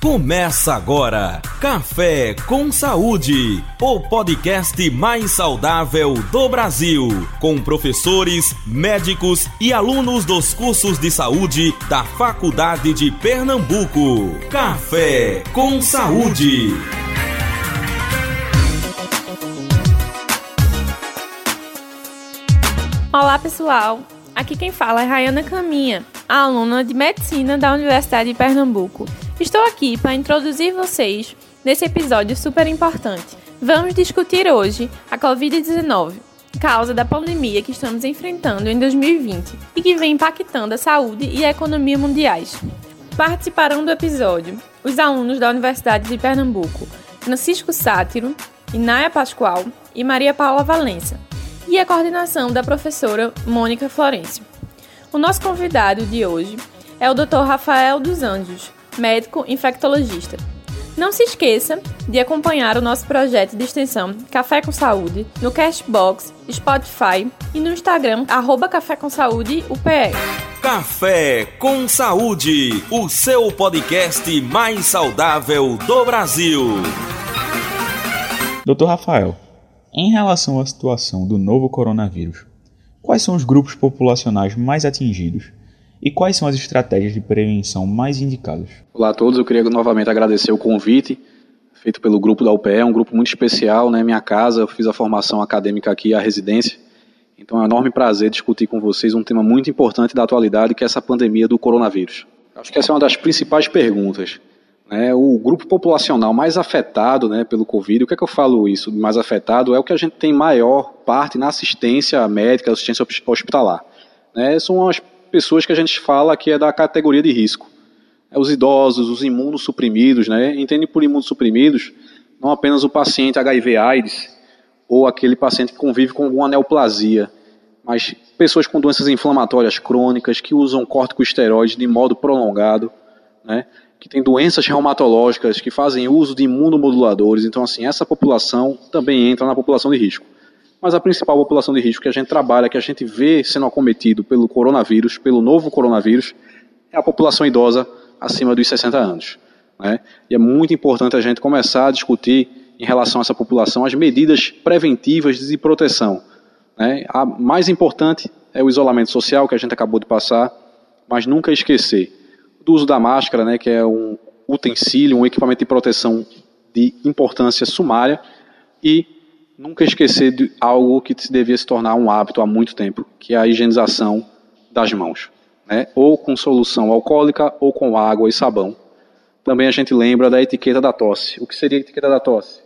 Começa agora Café com Saúde, o podcast mais saudável do Brasil, com professores, médicos e alunos dos cursos de saúde da Faculdade de Pernambuco. Café com Saúde. Olá, pessoal. Aqui quem fala é Rayana Caminha, aluna de Medicina da Universidade de Pernambuco. Estou aqui para introduzir vocês nesse episódio super importante. Vamos discutir hoje a Covid-19, causa da pandemia que estamos enfrentando em 2020 e que vem impactando a saúde e a economia mundiais. Participarão do episódio os alunos da Universidade de Pernambuco, Francisco Sátiro, Ináia Pascoal e Maria Paula Valença, e a coordenação da professora Mônica Florencio. O nosso convidado de hoje é o Dr. Rafael dos Anjos, médico infectologista. Não se esqueça de acompanhar o nosso projeto de extensão Café com Saúde no Castbox, Spotify e no Instagram, arroba Café com Saúde UPE. Café com Saúde, o seu podcast mais saudável do Brasil. Dr. Rafael, em relação à situação do novo coronavírus, quais são os grupos populacionais mais atingidos e quais são as estratégias de prevenção mais indicadas? Olá a todos, eu queria novamente agradecer o convite feito pelo grupo da UPE, é um grupo muito especial, né? Minha casa, eu fiz a formação acadêmica aqui, a residência. Então é um enorme prazer discutir com vocês um tema muito importante da atualidade, que é essa pandemia do coronavírus. Acho que essa é uma das principais perguntas. Né? O grupo populacional mais afetado né, pelo Covid, o que é que eu falo isso? Mais afetado é o que a gente tem maior parte na assistência médica, assistência hospitalar. Né? São as pessoas que a gente fala que é da categoria de risco. É os idosos, os imunossuprimidos, né? Entende por imunossuprimidos não apenas o paciente HIV/AIDS ou aquele paciente que convive com alguma neoplasia, mas pessoas com doenças inflamatórias crônicas que usam corticosteroides de modo prolongado, né? Que tem doenças reumatológicas que fazem uso de imunomoduladores. Então, assim, essa população também entra na população de risco. Mas a principal população de risco que a gente trabalha, que a gente vê sendo acometido pelo coronavírus, pelo novo coronavírus, é a população idosa acima dos 60 anos. Né? E é muito importante a gente começar a discutir em relação a essa população as medidas preventivas de proteção. Né? A mais importante é o isolamento social que a gente acabou de passar, mas nunca esquecer do uso da máscara, né, que é um utensílio, um equipamento de proteção de importância sumária, e nunca esquecer de algo que devia se tornar um hábito há muito tempo, que é a higienização das mãos, né? ou com solução alcoólica ou com água e sabão. Também a gente lembra da etiqueta da tosse. O que seria a etiqueta da tosse?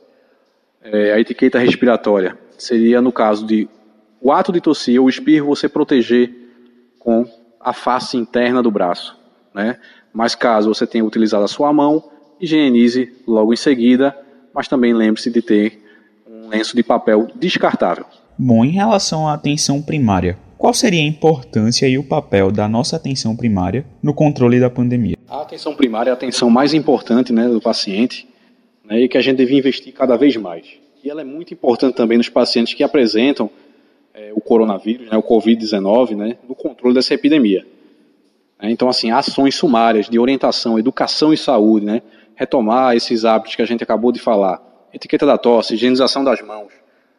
É, a etiqueta respiratória seria no caso de o ato de tossir ou espirro você proteger com a face interna do braço, né? Mas caso você tenha utilizado a sua mão, higienize logo em seguida, mas também lembre-se de ter lenço de papel descartável. Bom, em relação à atenção primária, qual seria a importância e o papel da nossa atenção primária no controle da pandemia? A atenção primária é a atenção mais importante né, do paciente né, e que a gente deve investir cada vez mais. E ela é muito importante também nos pacientes que apresentam é, o coronavírus, né, o Covid-19, né, no controle dessa epidemia. É, então, assim, ações sumárias de orientação, educação e saúde, né, retomar esses hábitos que a gente acabou de falar, etiqueta da tosse, higienização das mãos,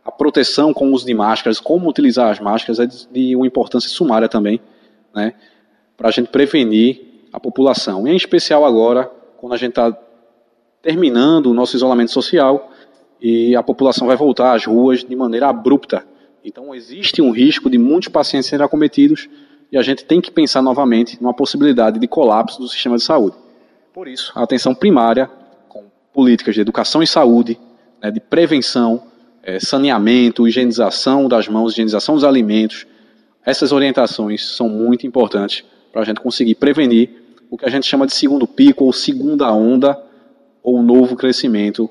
a proteção com o uso de máscaras, como utilizar as máscaras é de uma importância sumária também, né, para a gente prevenir a população. E em especial agora, quando a gente está terminando o nosso isolamento social e a população vai voltar às ruas de maneira abrupta. Então existe um risco de muitos pacientes serem acometidos e a gente tem que pensar novamente numa possibilidade de colapso do sistema de saúde. Por isso, a atenção primária políticas de educação e saúde, né, de prevenção, é, saneamento, higienização das mãos, higienização dos alimentos. Essas orientações são muito importantes para a gente conseguir prevenir o que a gente chama de segundo pico ou segunda onda ou novo crescimento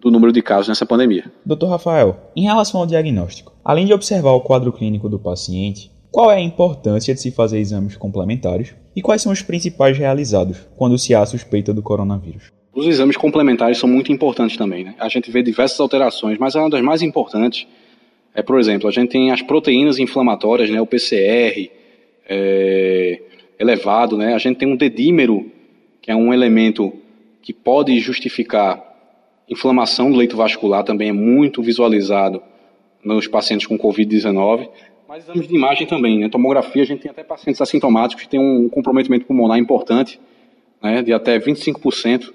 do número de casos nessa pandemia. Dr. Rafael, em relação ao diagnóstico, além de observar o quadro clínico do paciente, qual é a importância de se fazer exames complementares e quais são os principais realizados quando se há suspeita do coronavírus? Os exames complementares são muito importantes também. Né? A gente vê diversas alterações, mas uma das mais importantes é, por exemplo, a gente tem as proteínas inflamatórias, né, o PCR é, elevado, né? a gente tem um dedímero, que é um elemento que pode justificar inflamação do leito vascular, também é muito visualizado nos pacientes com Covid-19, mas exames de imagem também, né? Tomografia, a gente tem até pacientes assintomáticos que têm um comprometimento pulmonar importante, né, de até 25%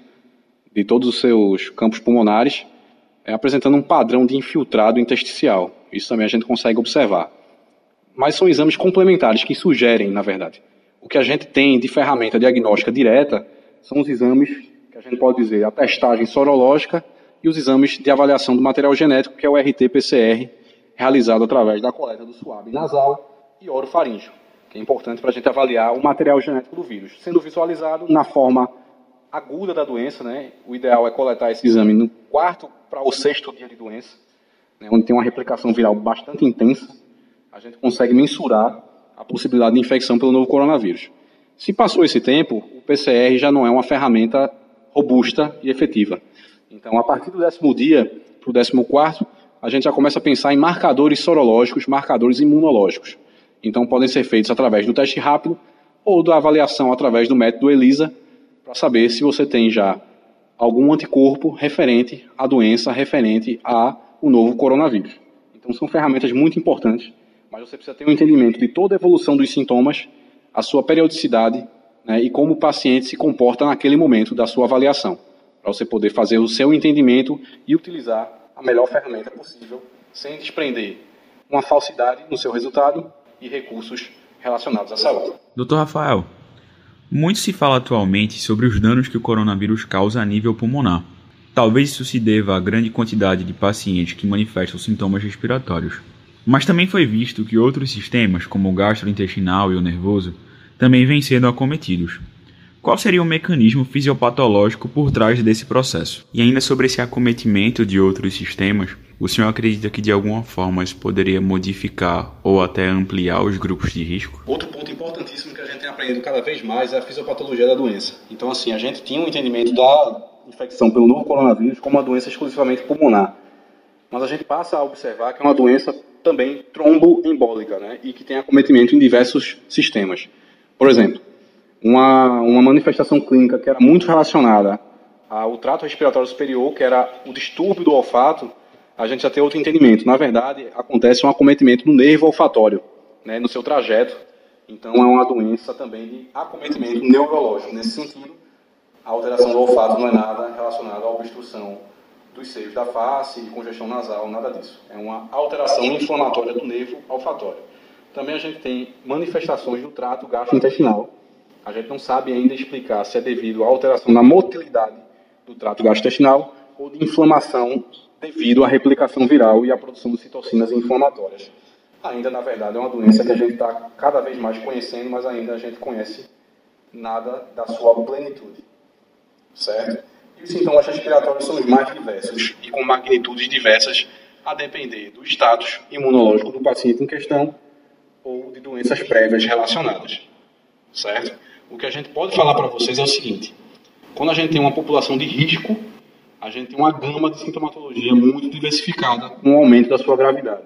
de todos os seus campos pulmonares, é, apresentando um padrão de infiltrado intersticial. Isso também a gente consegue observar. Mas são exames complementares que sugerem, na verdade. O que a gente tem de ferramenta diagnóstica direta são os exames que a gente pode dizer a testagem sorológica e os exames de avaliação do material genético, que é o RT-PCR, realizado através da coleta do suave nasal e orofaríngeo, que é importante para a gente avaliar o material genético do vírus, sendo visualizado na forma aguda da doença, né? O ideal é coletar esse exame no quarto para o sexto dia de doença, né? onde tem uma replicação viral bastante intensa. A gente consegue mensurar a possibilidade de infecção pelo novo coronavírus. Se passou esse tempo, o PCR já não é uma ferramenta robusta e efetiva. Então, a partir do décimo dia para o décimo quarto, a gente já começa a pensar em marcadores sorológicos, marcadores imunológicos. Então, podem ser feitos através do teste rápido ou da avaliação através do método ELISA, para saber se você tem já algum anticorpo referente à doença, referente ao novo coronavírus. Então, são ferramentas muito importantes, mas você precisa ter um entendimento de toda a evolução dos sintomas, a sua periodicidade né, e como o paciente se comporta naquele momento da sua avaliação, para você poder fazer o seu entendimento e utilizar a melhor ferramenta possível, sem desprender uma falsidade no seu resultado e recursos relacionados à saúde. Doutor Rafael, muito se fala atualmente sobre os danos que o coronavírus causa a nível pulmonar. Talvez isso se deva à grande quantidade de pacientes que manifestam sintomas respiratórios. Mas também foi visto que outros sistemas, como o gastrointestinal e o nervoso, também vêm sendo acometidos. Qual seria o mecanismo fisiopatológico por trás desse processo? E ainda sobre esse acometimento de outros sistemas, o senhor acredita que de alguma forma isso poderia modificar ou até ampliar os grupos de risco? Outro ponto importantíssimo que a gente tem aprendido cada vez mais é a fisiopatologia da doença. Então, assim, a gente tinha um entendimento da infecção pelo novo coronavírus como uma doença exclusivamente pulmonar. Mas a gente passa a observar que é uma doença também tromboembólica, né? E que tem acometimento em diversos sistemas. Por exemplo, uma, uma manifestação clínica que era muito relacionada ao trato respiratório superior, que era o distúrbio do olfato, a gente já tem outro entendimento. Na verdade, acontece um acometimento no nervo olfatório, né, no seu trajeto. Então, é uma doença também de acometimento neurológico. Nesse sentido, a alteração do olfato não é nada relacionada à obstrução dos seios da face e congestão nasal, nada disso. É uma alteração inflamatória do nervo olfatório. Também a gente tem manifestações do trato gastrointestinal, a gente não sabe ainda explicar se é devido à alteração na motilidade do trato gastrointestinal ou de inflamação devido à replicação viral e à produção de citocinas inflamatórias. Ainda, na verdade, é uma doença que a gente está cada vez mais conhecendo, mas ainda a gente conhece nada da sua plenitude. Certo? E os sintomas respiratórios são os mais diversos e com magnitudes diversas a depender do status imunológico do paciente em questão ou de doenças prévias relacionadas. Certo? o que a gente pode falar para vocês é o seguinte: quando a gente tem uma população de risco, a gente tem uma gama de sintomatologia muito diversificada com o aumento da sua gravidade.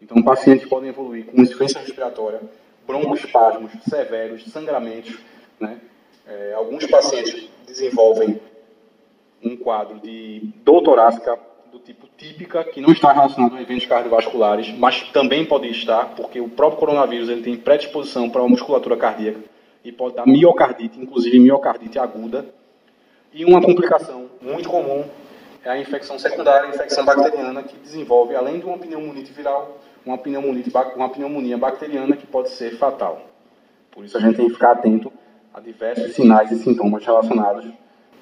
Então, pacientes podem evoluir com insuficiência respiratória, broncoespasmos severos, sangramentos. Né? É, alguns pacientes desenvolvem um quadro de dor torácica do tipo típica, que não está relacionado a eventos cardiovasculares, mas também pode estar, porque o próprio coronavírus ele tem predisposição para uma musculatura cardíaca e pode dar miocardite, inclusive miocardite aguda. E uma complicação muito comum é a infecção secundária, a infecção bacteriana, que desenvolve, além de uma pneumonite viral, uma pneumonia, uma pneumonia bacteriana que pode ser fatal. Por isso a gente tem que ficar atento a diversos sinais e sintomas relacionados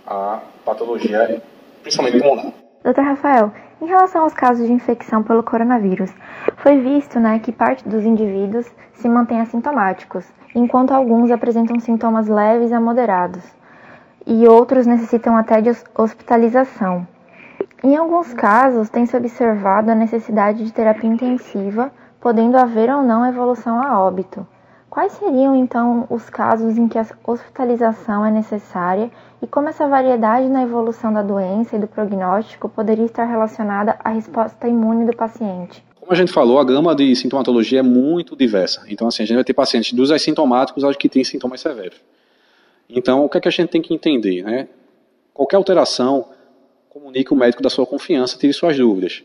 à patologia, principalmente pulmonar. Doutor Rafael, em relação aos casos de infecção pelo coronavírus, foi visto né, que parte dos indivíduos se mantém assintomáticos, enquanto alguns apresentam sintomas leves a moderados, e outros necessitam até de hospitalização. Em alguns casos, tem-se observado a necessidade de terapia intensiva, podendo haver ou não evolução a óbito. Quais seriam então os casos em que a hospitalização é necessária e como essa variedade na evolução da doença e do prognóstico poderia estar relacionada à resposta imune do paciente? Como a gente falou, a gama de sintomatologia é muito diversa. Então, assim, a gente vai ter pacientes dos assintomáticos aos que têm sintomas severos. Então, o que é que a gente tem que entender, né? qualquer alteração, comunique o médico da sua confiança, tire suas dúvidas.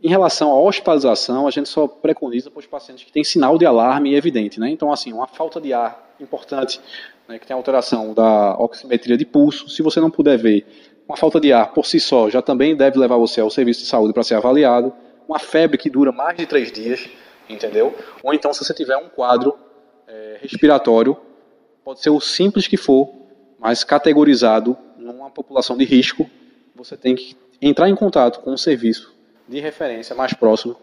Em relação à hospitalização, a gente só preconiza para os pacientes que têm sinal de alarme evidente. Né? Então, assim, uma falta de ar importante, né, que tem alteração da oximetria de pulso, se você não puder ver, uma falta de ar por si só já também deve levar você ao serviço de saúde para ser avaliado. Uma febre que dura mais de três dias, entendeu? Ou então, se você tiver um quadro é, respiratório, pode ser o simples que for, mas categorizado numa população de risco, você tem que entrar em contato com o serviço de referência mais próximo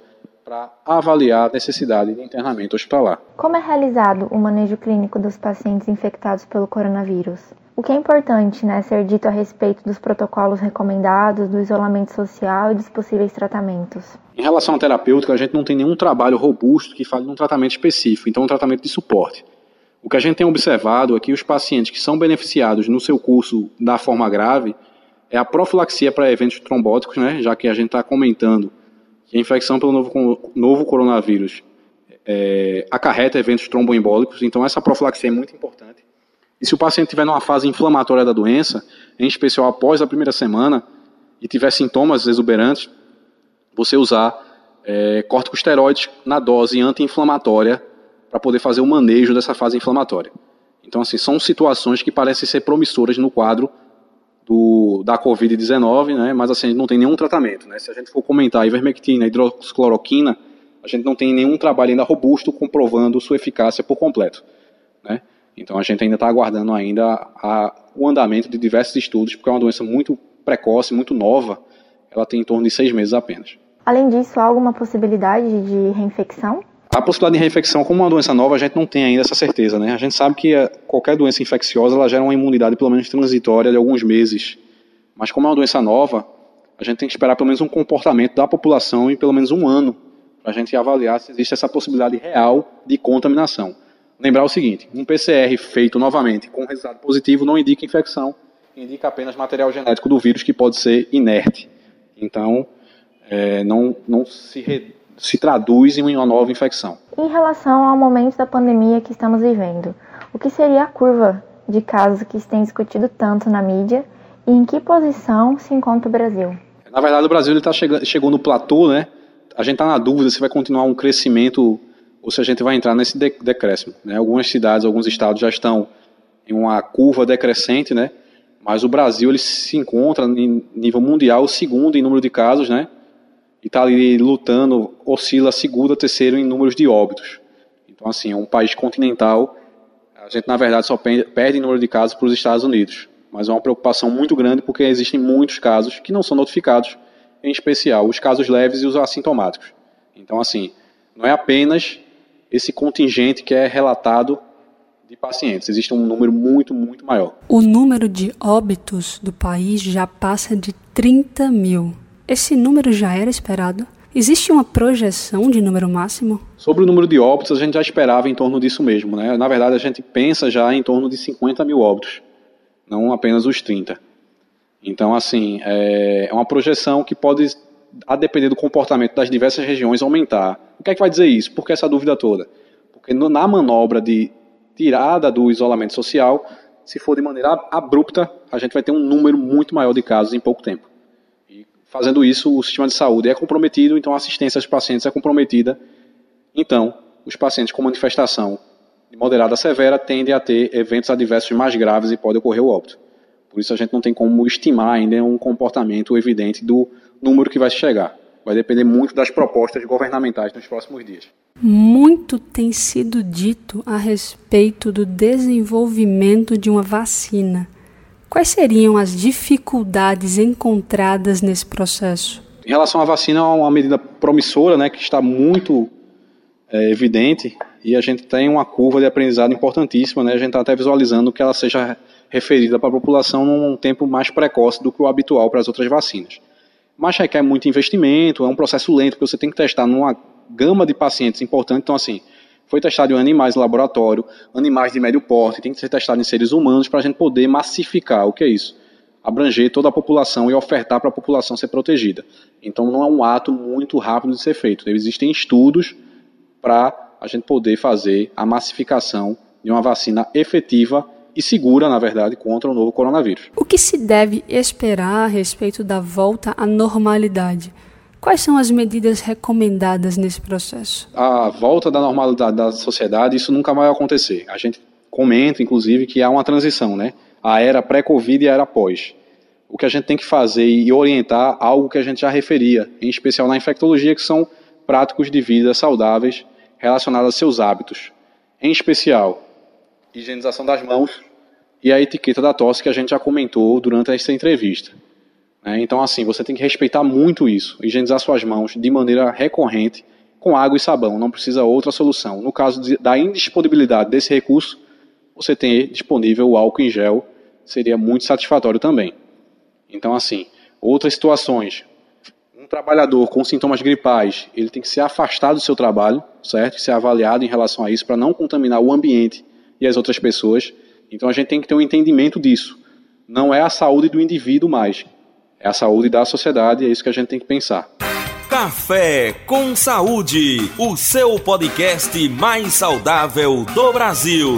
para avaliar a necessidade de internamento hospitalar. Como é realizado o manejo clínico dos pacientes infectados pelo coronavírus? O que é importante né, ser dito a respeito dos protocolos recomendados, do isolamento social e dos possíveis tratamentos? Em relação à terapêutica, a gente não tem nenhum trabalho robusto que fale de um tratamento específico, então um tratamento de suporte. O que a gente tem observado é que os pacientes que são beneficiados no seu curso da forma grave é a profilaxia para eventos trombóticos, né, já que a gente está comentando que a infecção pelo novo, novo coronavírus é, acarreta eventos tromboembólicos, então essa profilaxia é muito importante. E se o paciente estiver numa fase inflamatória da doença, em especial após a primeira semana, e tiver sintomas exuberantes, você usar é, corticosteroides na dose anti-inflamatória para poder fazer o manejo dessa fase inflamatória. Então, assim, são situações que parecem ser promissoras no quadro do, da Covid-19, né, mas assim, não tem nenhum tratamento. Né? Se a gente for comentar ivermectina, hidroxicloroquina, a gente não tem nenhum trabalho ainda robusto comprovando sua eficácia por completo. Né? Então a gente ainda está aguardando ainda a, o andamento de diversos estudos, porque é uma doença muito precoce, muito nova, ela tem em torno de seis meses apenas. Além disso, há alguma possibilidade de reinfecção? A possibilidade de reinfecção, como uma doença nova, a gente não tem ainda essa certeza, né? A gente sabe que eh, qualquer doença infecciosa, ela gera uma imunidade pelo menos transitória de alguns meses. Mas como é uma doença nova, a gente tem que esperar pelo menos um comportamento da população em pelo menos um ano para a gente avaliar se existe essa possibilidade real de contaminação. Lembrar o seguinte, um PCR feito novamente com resultado positivo não indica infecção, indica apenas material genético do vírus que pode ser inerte. Então, é, não, não se se traduz em uma nova infecção. Em relação ao momento da pandemia que estamos vivendo, o que seria a curva de casos que se tem discutido tanto na mídia e em que posição se encontra o Brasil? Na verdade, o Brasil está chegou no platô, né? A gente está na dúvida se vai continuar um crescimento ou se a gente vai entrar nesse decréscimo. Né? Algumas cidades, alguns estados já estão em uma curva decrescente, né? Mas o Brasil ele se encontra em nível mundial o segundo em número de casos, né? E está ali lutando, oscila segundo, terceiro em números de óbitos. Então, assim, é um país continental. A gente, na verdade, só perde em número de casos para os Estados Unidos. Mas é uma preocupação muito grande porque existem muitos casos que não são notificados, em especial os casos leves e os assintomáticos. Então, assim, não é apenas esse contingente que é relatado de pacientes. Existe um número muito, muito maior. O número de óbitos do país já passa de 30 mil. Esse número já era esperado? Existe uma projeção de número máximo? Sobre o número de óbitos, a gente já esperava em torno disso mesmo. Né? Na verdade, a gente pensa já em torno de 50 mil óbitos, não apenas os 30. Então, assim, é uma projeção que pode, a depender do comportamento das diversas regiões, aumentar. O que é que vai dizer isso? Por que essa dúvida toda? Porque na manobra de tirada do isolamento social, se for de maneira abrupta, a gente vai ter um número muito maior de casos em pouco tempo. Fazendo isso, o sistema de saúde é comprometido, então a assistência aos pacientes é comprometida. Então, os pacientes com manifestação de moderada a severa tendem a ter eventos adversos mais graves e pode ocorrer o óbito. Por isso a gente não tem como estimar ainda um comportamento evidente do número que vai chegar. Vai depender muito das propostas governamentais nos próximos dias. Muito tem sido dito a respeito do desenvolvimento de uma vacina. Quais seriam as dificuldades encontradas nesse processo? Em relação à vacina, é uma medida promissora, né, que está muito é, evidente e a gente tem uma curva de aprendizado importantíssima, né, a gente está até visualizando que ela seja referida para a população num tempo mais precoce do que o habitual para as outras vacinas. Mas requer muito investimento, é um processo lento, porque você tem que testar numa gama de pacientes importante, então assim, foi testado em animais em laboratório, animais de médio porte, tem que ser testado em seres humanos para a gente poder massificar. O que é isso? Abranger toda a população e ofertar para a população ser protegida. Então não é um ato muito rápido de ser feito. Existem estudos para a gente poder fazer a massificação de uma vacina efetiva e segura, na verdade, contra o novo coronavírus. O que se deve esperar a respeito da volta à normalidade? Quais são as medidas recomendadas nesse processo? A volta da normalidade da sociedade, isso nunca vai acontecer. A gente comenta, inclusive, que há uma transição, né? A era pré-Covid e a era pós. O que a gente tem que fazer e orientar algo que a gente já referia, em especial na infectologia, que são práticos de vida saudáveis relacionados a seus hábitos. Em especial, higienização das mãos e a etiqueta da tosse que a gente já comentou durante essa entrevista. Né? Então, assim, você tem que respeitar muito isso, higienizar suas mãos de maneira recorrente com água e sabão, não precisa outra solução. No caso de, da indisponibilidade desse recurso, você tem disponível o álcool em gel, seria muito satisfatório também. Então, assim, outras situações, um trabalhador com sintomas gripais, ele tem que ser afastado do seu trabalho, certo? Ser avaliado em relação a isso para não contaminar o ambiente e as outras pessoas. Então a gente tem que ter um entendimento disso. Não é a saúde do indivíduo mais, é a saúde da sociedade, e é isso que a gente tem que pensar. Café com Saúde, o seu podcast mais saudável do Brasil.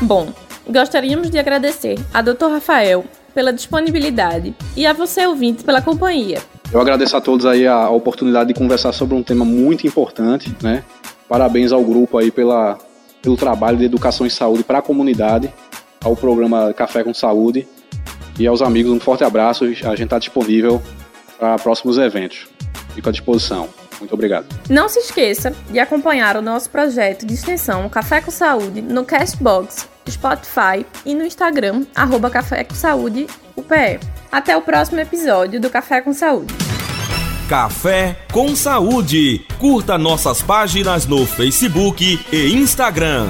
Bom, gostaríamos de agradecer a Dr. Rafael pela disponibilidade e a você ouvinte pela companhia. Eu agradeço a todos aí a oportunidade de conversar sobre um tema muito importante, né? Parabéns ao grupo aí pela, pelo trabalho de educação em saúde para a comunidade, ao programa Café com Saúde e aos amigos um forte abraço. A gente está disponível para próximos eventos. Fico à disposição. Muito obrigado. Não se esqueça de acompanhar o nosso projeto de extensão Café com Saúde no Castbox, Spotify e no Instagram, arroba Café com Saúde UPE. Até o próximo episódio do Café com Saúde. Café com Saúde. Curta nossas páginas no Facebook e Instagram.